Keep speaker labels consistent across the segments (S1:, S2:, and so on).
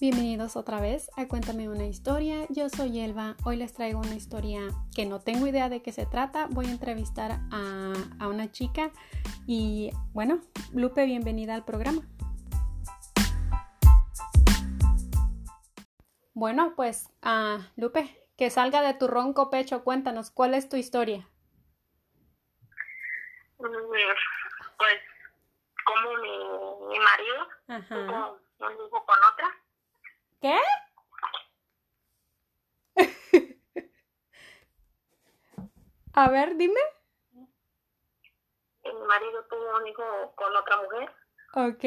S1: Bienvenidos otra vez a Cuéntame una historia. Yo soy Elba. Hoy les traigo una historia que no tengo idea de qué se trata. Voy a entrevistar a, a una chica y bueno, Lupe, bienvenida al programa. Bueno, pues uh, Lupe, que salga de tu ronco pecho, cuéntanos, ¿cuál es tu historia?
S2: Pues como mi, mi marido Ajá. Tuvo,
S1: ¿Qué? A ver, dime.
S2: Mi marido tuvo un hijo con otra mujer.
S1: Ok.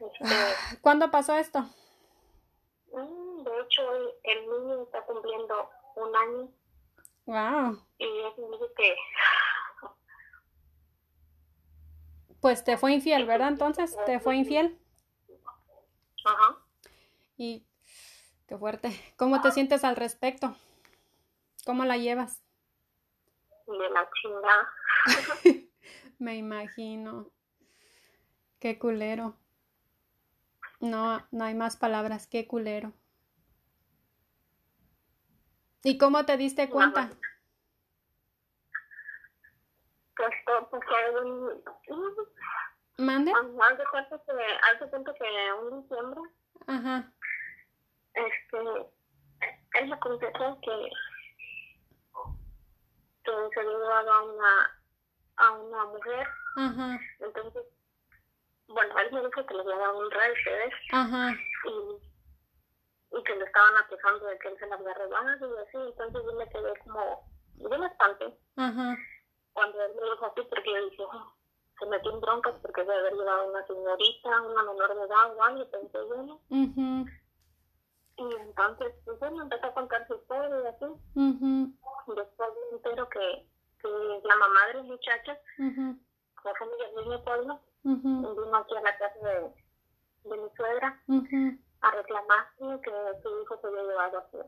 S1: Este, ¿Cuándo pasó esto?
S2: Mm, de hecho, el, niño está cumpliendo un año.
S1: Wow.
S2: Y es dice que...
S1: Pues te fue infiel, ¿verdad? Entonces, ¿te fue infiel?
S2: Ajá.
S1: Y qué fuerte. ¿Cómo te sientes al respecto? ¿Cómo la llevas?
S2: De la chingada.
S1: Me imagino. Qué culero. No, no hay más palabras. Qué culero. ¿Y cómo te diste cuenta?
S2: Pues, pues,
S1: ¿Mande?
S2: Haz de cuenta que, haz de cuenta que un diciembre,
S1: Ajá.
S2: Este, él me contestó que, que se había llevado a una, a una mujer. Entonces, bueno, él me dijo que le había dado un rey, ¿ves?
S1: Ajá.
S2: Y, y que le estaban acusando de que él se la había robado y así. Entonces yo me quedé como, yo me espanté. Cuando él me dijo así, porque yo dije, oh, se metió en broncas porque debe haber llevado una señorita, una menor de edad o algo, pensé yo, ¿no?
S1: Uh
S2: entonces, pues bueno, empezó a contar su historia y así.
S1: Uh
S2: Después me entero que, que la mamá de la muchacha,
S1: -huh.
S2: la familia de mi pueblo,
S1: -huh.
S2: vino aquí a la casa de, de mi suegra a reclamar que su hijo se había llevado a su,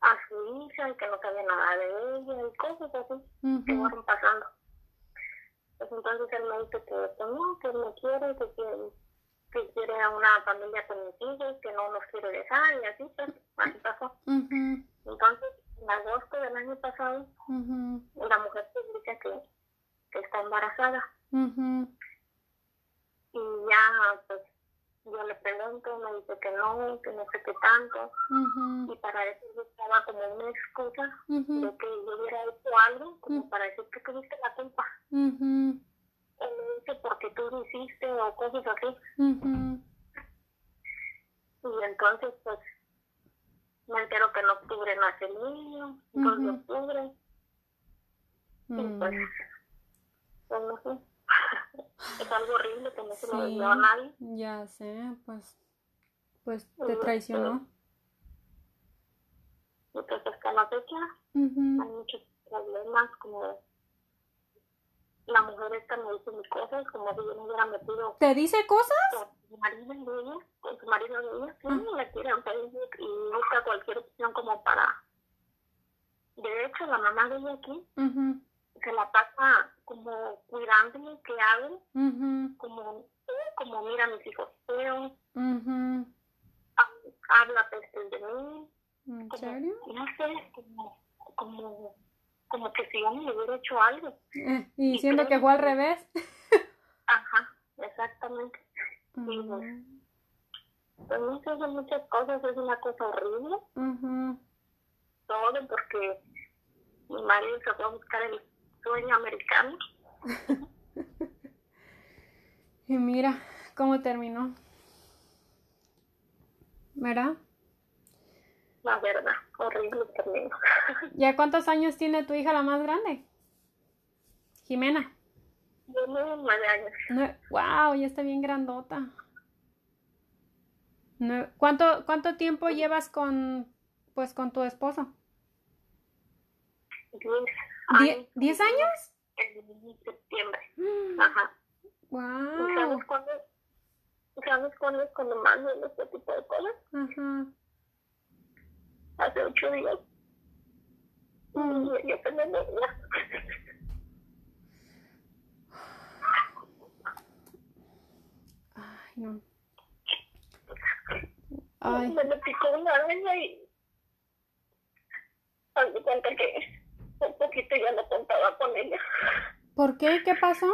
S2: a su hija y que no sabía nada de ella y cosas así que fueron pasando. Pues entonces él me dice que, que no, que me quiere, que quiere, que quiere a una familia con mis hijos, que no nos quiere dejar y así, pues, así pasó. Entonces, en agosto del año pasado, la mujer publica que, que está embarazada. Y ya, pues, yo le pregunto, me dice que no, que no sé qué tanto. Y para eso buscaba como una excusa de que yo hubiera hecho algo, como para decir que tuviste la culpa. O cosas así. Y entonces, pues, me entero que en octubre nace el niño, 2 de octubre. Y pues, pues no sé. es algo horrible que no se lo dio a nadie.
S1: Ya sé, pues, pues te traicionó.
S2: Y pues hasta la fecha hay muchos problemas, como la mujer esta me dice mis cosas, como si yo no hubiera metido.
S1: ¿Te dice cosas?
S2: Con su marido de ella, con su marido de ella, sí, uh le quiere en Facebook y busca cualquier opción como para. De hecho, la mamá de ella aquí se la pasa como cuidándome que hago, como, como mira a mis hijos feos, habla peste de mí.
S1: ¿En serio?
S2: No sé, como, como, como que si yo me hubiera hecho algo.
S1: Eh, y diciendo que fue al revés.
S2: Ajá, exactamente. Y, pues son muchas cosas, es una cosa horrible. Todo porque mi marido se fue a buscar el sueño americano.
S1: y mira cómo terminó. ¿Verdad?
S2: La verdad, horrible terminó.
S1: ¿Ya cuántos años tiene tu hija la más grande? Jimena.
S2: Nueve años.
S1: wow, ya está bien grandota. ¿Cuánto, ¿Cuánto tiempo llevas con, pues, con tu esposo?
S2: Diez.
S1: ¿Diez años?
S2: En septiembre. Ajá.
S1: Wow.
S2: ¿Sabes cuándo, ¿Sabes cuándo es cuando más este tipo de cosas?
S1: Ajá.
S2: Hace ocho días. Mm. Y yo también
S1: no.
S2: Ay. Me picó una araña y haz de cuenta que un poquito ya no contaba con ella.
S1: ¿Por qué? ¿Qué pasó?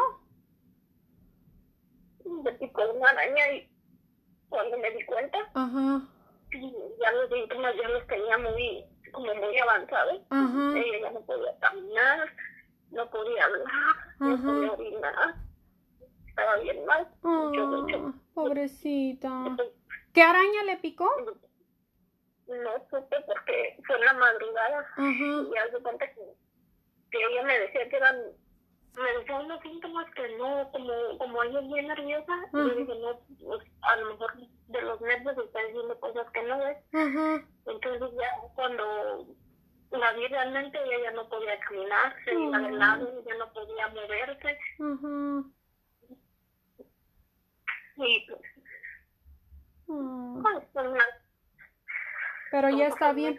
S2: Me picó una araña y cuando me di cuenta,
S1: Ajá.
S2: ya los síntomas ya los tenía muy, como muy avanzados.
S1: Ajá.
S2: Ella ya no podía caminar, no podía hablar, no podía orinar. Estaba bien mal.
S1: Oh, pobrecita. ¿Qué araña le picó?
S2: No supe porque fue en la madrugada.
S1: Ajá.
S2: Y ya se cuenta que, que ella me decía que eran me decía unos síntomas que no, como, como ella es bien nerviosa, y yo dije, no, pues, a lo mejor de los nervios está diciendo cosas que no ves. Entonces ya cuando la vi realmente ella ya no podía caminar, se iba de lado, ya no podía moverse. Y pues
S1: Pero ya está bien.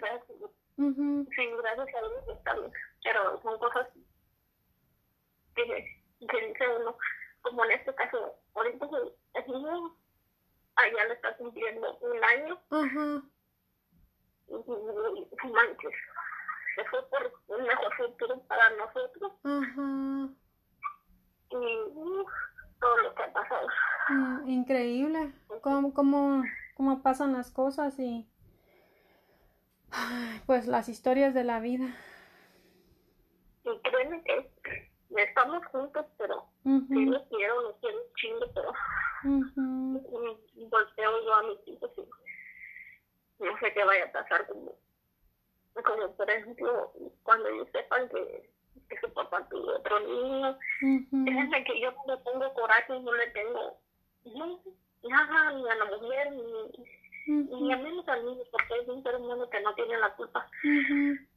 S2: Sí, gracias a Dios está bien. Pero son cosas que, que dice uno, como en este caso, ahorita el niño allá le está cumpliendo un año.
S1: Ajá.
S2: Y, manches, se fue por un mejor futuro para nosotros.
S1: Ajá.
S2: Y todo lo que ha pasado.
S1: Mm, increíble. ¿Cómo, cómo, cómo pasan las cosas y pues las historias de la vida.
S2: Y créeme que estamos juntos, pero sí lo quiero, lo quiero un chingo, pero volteo yo a mis hijos y no sé qué vaya a pasar como, como por ejemplo cuando ellos sepan que, que su papá tuvo otro niño, uh que yo no le tengo coraje, no le tengo nada ni a la mujer ni, ni a menos al niño porque es un ser humano que no tiene la culpa.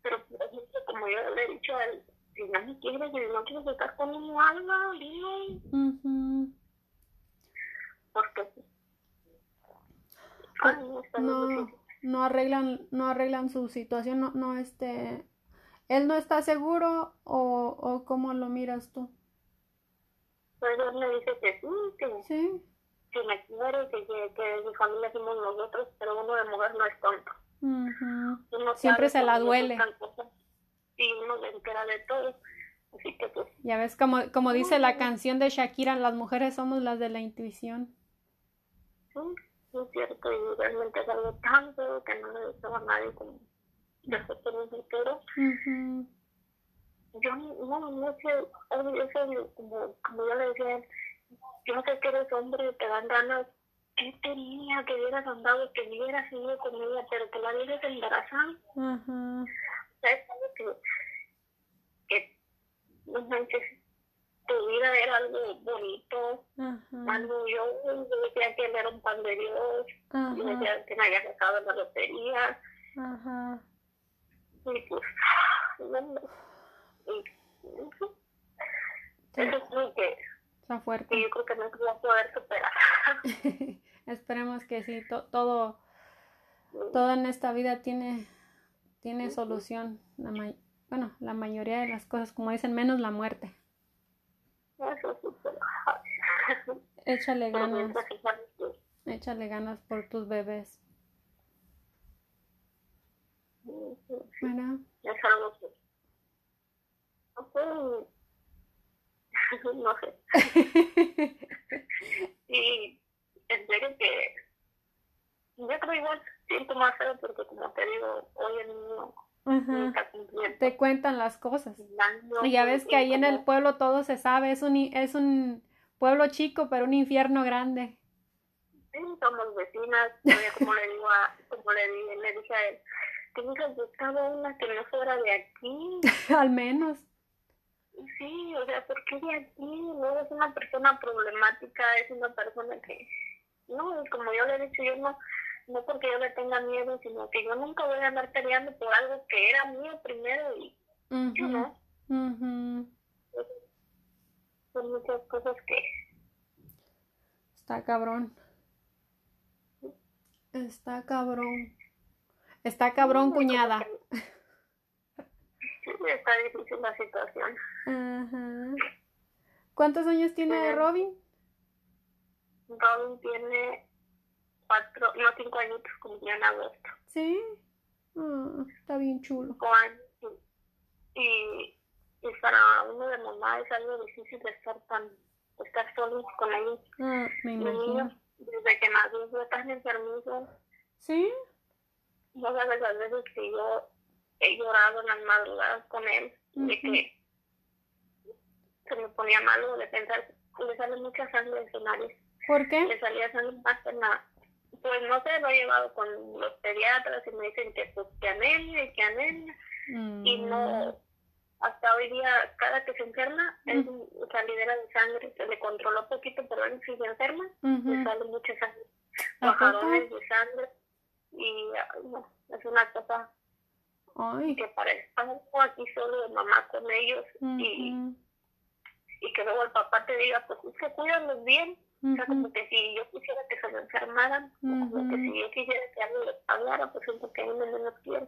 S2: Pero por ejemplo como yo le he dicho a él, si no me quieres, si no quieres estar conmigo, algo, dime.
S1: Uh
S2: Porque
S1: no, no arreglan, no arreglan su situación, no, no este, él no está seguro o, o cómo lo miras tú.
S2: Pues él me dice que sí, que,
S1: ¿Sí?
S2: Que me quiere, que, que, que mi familia somos nosotros, pero uno de mujer no es tonto.
S1: Uh Siempre se la duele
S2: y uno se entera de todo. Así que pues.
S1: Ya ves, como, como dice la canción de Shakira, las mujeres somos las de la intuición.
S2: Sí, es cierto, y realmente es algo tan feo que no le deseo a nadie como nosotros. Uh Yo no, no sé, como, como yo le decía, yo sé que eres hombre, te dan ganas. ¿qué tenía que hubieras andado, que hubieras ido con ella, pero que la vieras embarazada?
S1: Uh
S2: ¿sabes? Que, que no manches, tu vida era algo bonito, algo yo, decía que él era un pan de Dios, yo decía que me había sacado en la lotería. Y pues, no, y, eso es lo que,
S1: Está fuerte.
S2: que yo creo que a poder superar.
S1: Esperemos que sí, todo, todo en esta vida tiene tiene solución. La bueno, la mayoría de las cosas, como dicen, menos la muerte. Échale ganas. Échale ganas por tus bebés. Bueno.
S2: Es algo que... No sé. y en serio que yo creo igual siento más feo porque como te digo, hoy el niño está cumpliendo.
S1: Te cuentan las cosas. y ya ves que ahí en el pueblo todo se sabe, es un, es un pueblo chico pero un infierno grande.
S2: Sí, somos vecinas, como le digo a, como le, le dije a él, que buscaba una que no fuera de aquí.
S1: Al menos.
S2: Sí, o sea, ¿por qué de aquí? No es una persona problemática, es una persona que, no, como yo le he dicho, yo no, no porque yo le tenga miedo, sino que yo nunca voy a andar peleando por algo que era mío primero y yo no. Son muchas cosas que...
S1: Está cabrón. Está cabrón. Está cabrón, cuñada.
S2: Está difícil la situación.
S1: Ajá. ¿Cuántos años tiene Robin?
S2: Robin tiene cuatro, no cinco añitos, cumplió en agosto.
S1: Sí, ah, está bien chulo.
S2: Y, y para uno de mamá es algo difícil de estar tan, estar solo con ellos.
S1: Ah, me imagino.
S2: desde que nació fue tan enfermizo.
S1: Sí.
S2: No sabes las veces que yo he llorado en las madrugadas con él, de que se me ponía malo de pensar, le sale mucha sangre en su nariz.
S1: ¿Por qué?
S2: Le salía sangre más en la pues no sé, lo he llevado con los pediatras y me dicen que pues que anemia y que anemia y no mm. hasta hoy día cada que se enferma es mm. salidera de sangre se le controló poquito pero él si se enferma le sale mucha sangre bajarones de sangre y no, es una cosa Ay. que parece algo aquí solo de mamá con ellos y y que luego el papá te diga pues es que cuídalos bien o sea, como que si yo quisiera que se me enfermaran, como que si yo quisiera que alguien les pagara, pues es porque a mí no los quiere.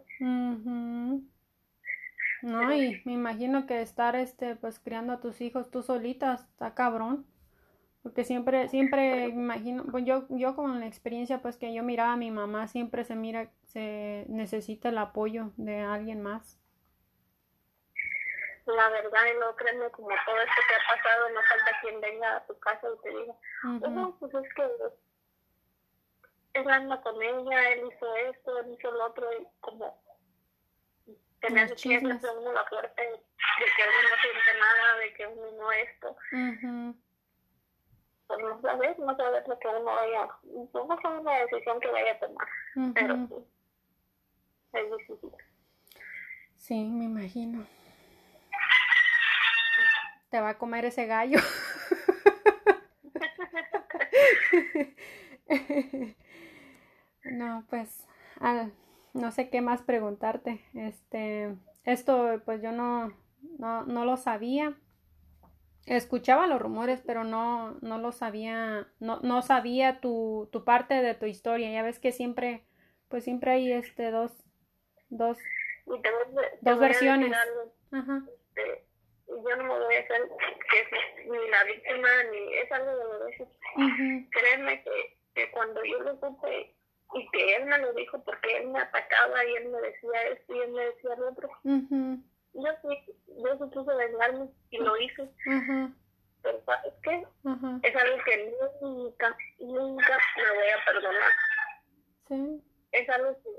S1: No, y me imagino que estar, este, pues, criando a tus hijos tú solita está cabrón. Porque siempre, siempre, imagino, pues yo, yo con la experiencia, pues, que yo miraba a mi mamá, siempre se mira, se necesita el apoyo de alguien más.
S2: La verdad y no créeme como todo esto que ha pasado no falta quien venga a tu casa y te diga no pues es que él anda con ella él hizo esto él hizo lo otro y como tener hacer uno la suerte de que uno no siente nada de que uno no esto pues no sabes no sabes lo que uno vaya no es una decisión que vaya a tomar pero sí es difícil
S1: sí me imagino te va a comer ese gallo. no, pues, no sé qué más preguntarte. Este, esto, pues yo no, no, no lo sabía. Escuchaba los rumores, pero no, no lo sabía, no, no sabía tu, tu parte de tu historia. Ya ves que siempre, pues siempre hay este dos, dos, dos versiones. Ajá. Este,
S2: yo no me voy a hacer que ni la víctima ni es algo doloroso. Uh Créeme que, que cuando yo lo supe y que él me lo dijo porque él me atacaba y él me decía esto y él me decía lo otro, yo sí, yo supuse vengarme y lo hice. Pero ¿sabes qué? Es algo que nunca, nunca me voy a perdonar. Sí. Es algo que...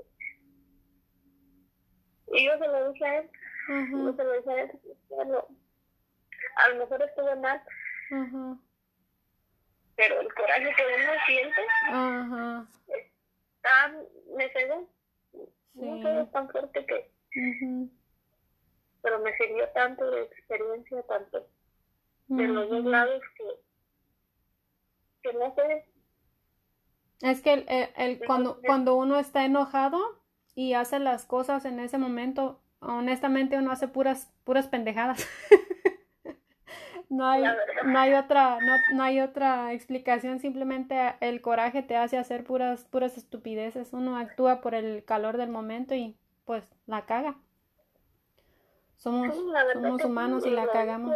S2: Y yo se lo dije a él. Yo se lo dije a él. Bueno, a lo mejor estuve mal, pero el coraje que uno siente está, me cegó, no sé, tan fuerte que, pero me sirvió tanto de experiencia, tanto de los dos lados que, que no sé.
S1: Es que el, el, cuando, cuando uno está enojado y hace las cosas en ese momento, honestamente uno hace puras, puras pendejadas. No hay, no hay otra, no, no, hay otra explicación, simplemente el coraje te hace hacer puras, puras estupideces. Uno actúa por el calor del momento y pues la caga. Somos, somos humanos y la cagamos.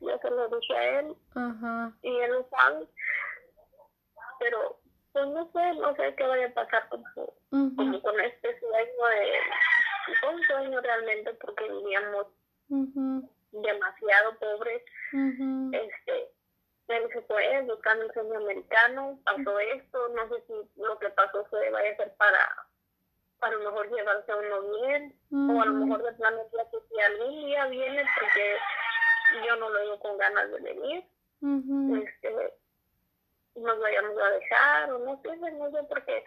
S2: Yo se lo dije a él Ajá. y él lo sabe, pero pues no sé, no sé qué vaya a pasar como, como con este sueño de, un sueño realmente porque vivíamos demasiado pobre. este él se fue buscando el sueño americano, pasó esto, no sé si lo que pasó fue vaya a ser para a lo mejor llevarse a uno bien, o a lo mejor de plano que si algún día viene, porque yo no lo digo con ganas de venir, este, nos vayamos a dejar, o no sé, no sé, porque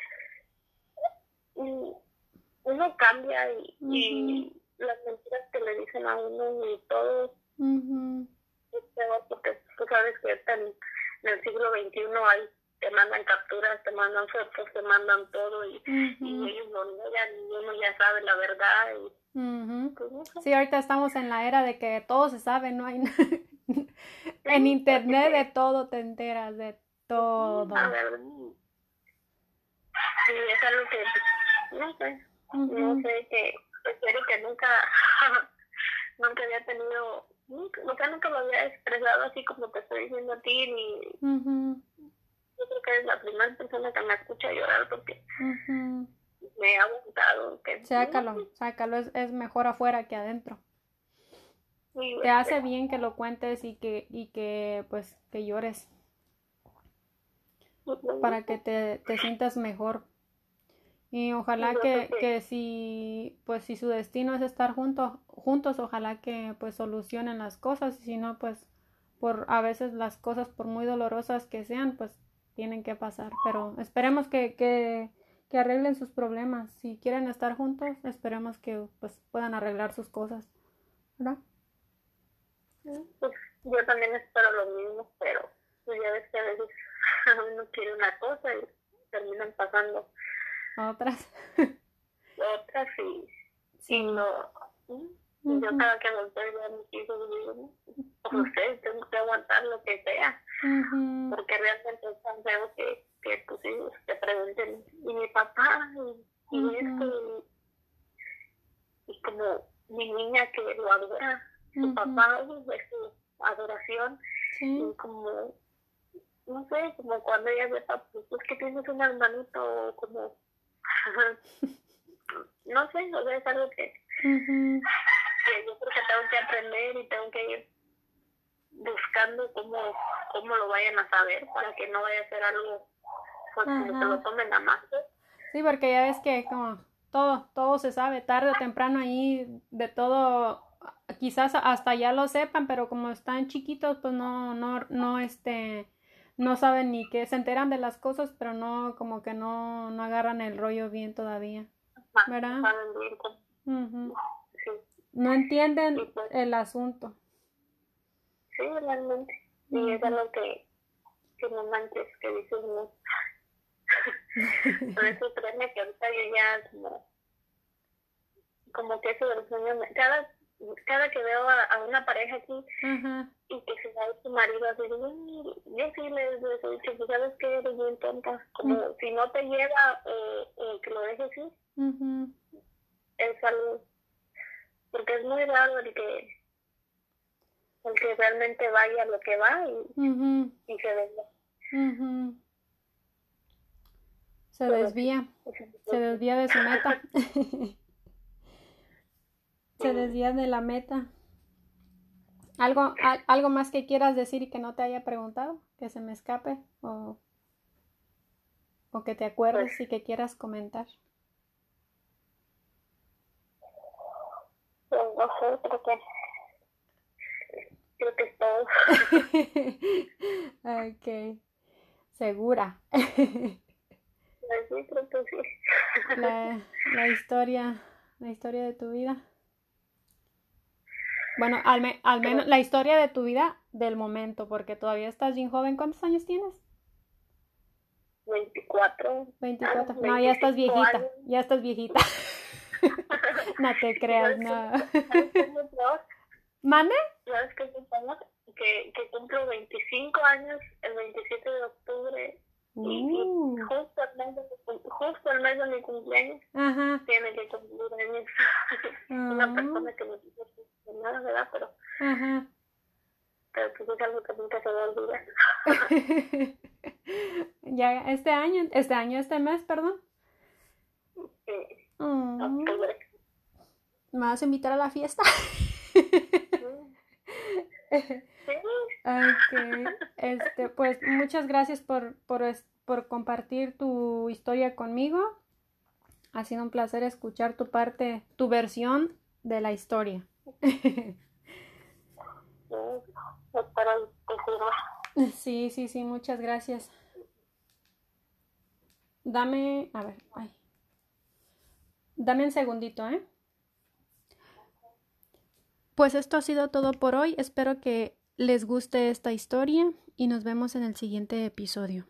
S2: uno cambia y las mentiras que le dicen a uno y todo porque tú sabes que en, el siglo XXI hay te mandan capturas, te mandan fotos, te mandan todo y, y ellos lo niegan y uno ya sabe la verdad. Y,
S1: pues, Sí, ahorita estamos en la era de que todo se sabe, no hay en internet de todo te enteras, de todo.
S2: A ver, sí, es algo que no sé, no sé que espero que nunca nunca había tenido, nunca, nunca lo había expresado así como te estoy diciendo a ti, ni yo creo que eres la primera persona que me escucha llorar porque me ha gustado. Que,
S1: sácalo, sácalo, es, es mejor afuera que adentro. te hace bien que lo cuentes y que, y que pues que llores para que te, te sientas mejor y ojalá que, que si, pues si su destino es estar juntos, juntos, ojalá que pues solucionen las cosas, y si no, pues por a veces las cosas, por muy dolorosas que sean, pues tienen que pasar. Pero esperemos que, que, que arreglen sus problemas. Si quieren estar juntos, esperemos que pues puedan arreglar sus cosas. ¿Verdad?
S2: Pues yo también espero lo mismo, pero pues, ya ves que a veces uno quiere una cosa y terminan pasando
S1: otras.
S2: Otras sí. Sí, no. Yo cada que volteo a mis hijos digo, por ustedes tengo que aguantar lo que sea. Porque realmente es tan feo que, que tus hijos te pregunten, y mi papá, y, esto, y, como mi niña que lo adora, su papá, es su adoración, y como no sé, como cuando ella ve, pues es que tienes un hermanito como no sé, o sea, es algo que, que yo creo que tengo que aprender y tengo que ir buscando cómo, cómo lo vayan a saber para que no vaya a ser algo pues, que lo tomen a más.
S1: Sí, porque ya ves que como todo, todo se sabe, tarde o temprano ahí de todo, quizás hasta ya lo sepan, pero como están chiquitos, pues no, no, no, este, no saben ni qué, se enteran de las cosas, pero no, como que no, no agarran el rollo bien todavía. ¿Verdad? No entienden pues el asunto.
S2: Sí, realmente. Y es lo que, que no manches, que dices no. Por eso créeme que ahorita yo ya como, como que eso del sueño, cada cada que veo a, una pareja aquí y que se va su marido así, yo sí les, he dicho, pues sabes que eres bien tonta, como si no te lleva eh, eh, que lo dejes así, es algo, porque es muy raro el que el que realmente vaya lo que va y, y se desvía.
S1: Se desvía, se desvía de su meta. se desvía de la meta. ¿Algo, ¿Algo más que quieras decir y que no te haya preguntado? ¿Que se me escape? ¿O, o que te acuerdes pues y que quieras comentar?
S2: Pues no sé, creo que, creo que es todo.
S1: ok. ¿Segura?
S2: Sí, creo que sí.
S1: la, la historia, la historia de tu vida. Bueno, al, al menos la historia de tu vida del momento, porque todavía estás bien joven. ¿Cuántos años tienes?
S2: 24.
S1: 24. no, ya estás viejita. Ya estás viejita. no te creas, no. ¿Mande?
S2: ¿Sabes qué Que, que cumplo 25 años el 27 de octubre y, uh. justo, el mes de justo el mes de mi cumpleaños Ajá. tiene que cumplir años. Una ah. persona que me quiso nada, ¿verdad? Pero, pero pues es algo que nunca se va a olvidar.
S1: ya este año, este año, este mes, perdón.
S2: Sí. Mm.
S1: ¿Me vas a invitar a la fiesta? Este, pues muchas gracias por, por, por compartir tu historia conmigo. Ha sido un placer escuchar tu parte, tu versión de la historia. Sí, sí, sí, muchas gracias. Dame, a ver, ay. Dame un segundito, ¿eh? Pues esto ha sido todo por hoy. Espero que les guste esta historia y nos vemos en el siguiente episodio.